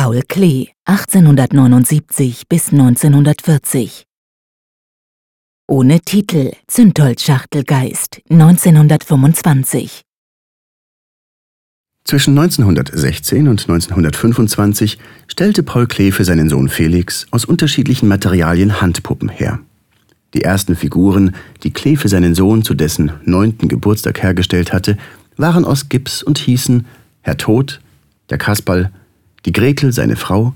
Paul Klee, 1879 bis 1940. Ohne Titel Zündholzschachtelgeist, 1925. Zwischen 1916 und 1925 stellte Paul Klee für seinen Sohn Felix aus unterschiedlichen Materialien Handpuppen her. Die ersten Figuren, die Klee für seinen Sohn zu dessen neunten Geburtstag hergestellt hatte, waren aus Gips und hießen Herr Tod, der Kasperl, die Gretel seine Frau,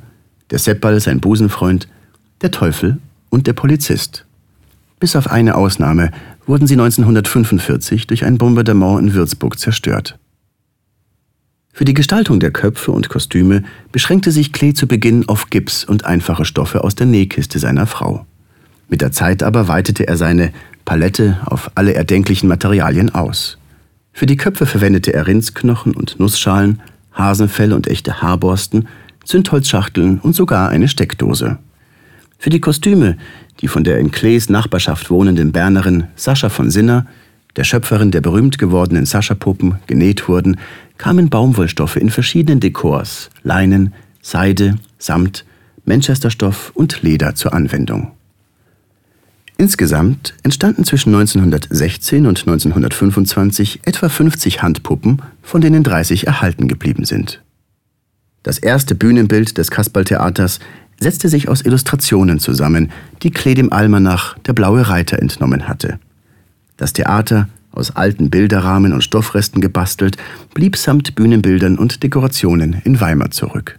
der Seppal sein Busenfreund, der Teufel und der Polizist. Bis auf eine Ausnahme wurden sie 1945 durch ein Bombardement in Würzburg zerstört. Für die Gestaltung der Köpfe und Kostüme beschränkte sich Klee zu Beginn auf Gips und einfache Stoffe aus der Nähkiste seiner Frau. Mit der Zeit aber weitete er seine Palette auf alle erdenklichen Materialien aus. Für die Köpfe verwendete er Rindsknochen und Nussschalen, Hasenfell und echte Haarborsten, Zündholzschachteln und sogar eine Steckdose. Für die Kostüme, die von der in Klees Nachbarschaft wohnenden Bernerin Sascha von Sinner, der Schöpferin der berühmt gewordenen Sascha-Puppen, genäht wurden, kamen Baumwollstoffe in verschiedenen Dekors, Leinen, Seide, Samt, Manchesterstoff und Leder zur Anwendung. Insgesamt entstanden zwischen 1916 und 1925 etwa 50 Handpuppen, von denen 30 erhalten geblieben sind. Das erste Bühnenbild des Kasperltheaters setzte sich aus Illustrationen zusammen, die Klee dem Almanach Der blaue Reiter entnommen hatte. Das Theater, aus alten Bilderrahmen und Stoffresten gebastelt, blieb samt Bühnenbildern und Dekorationen in Weimar zurück.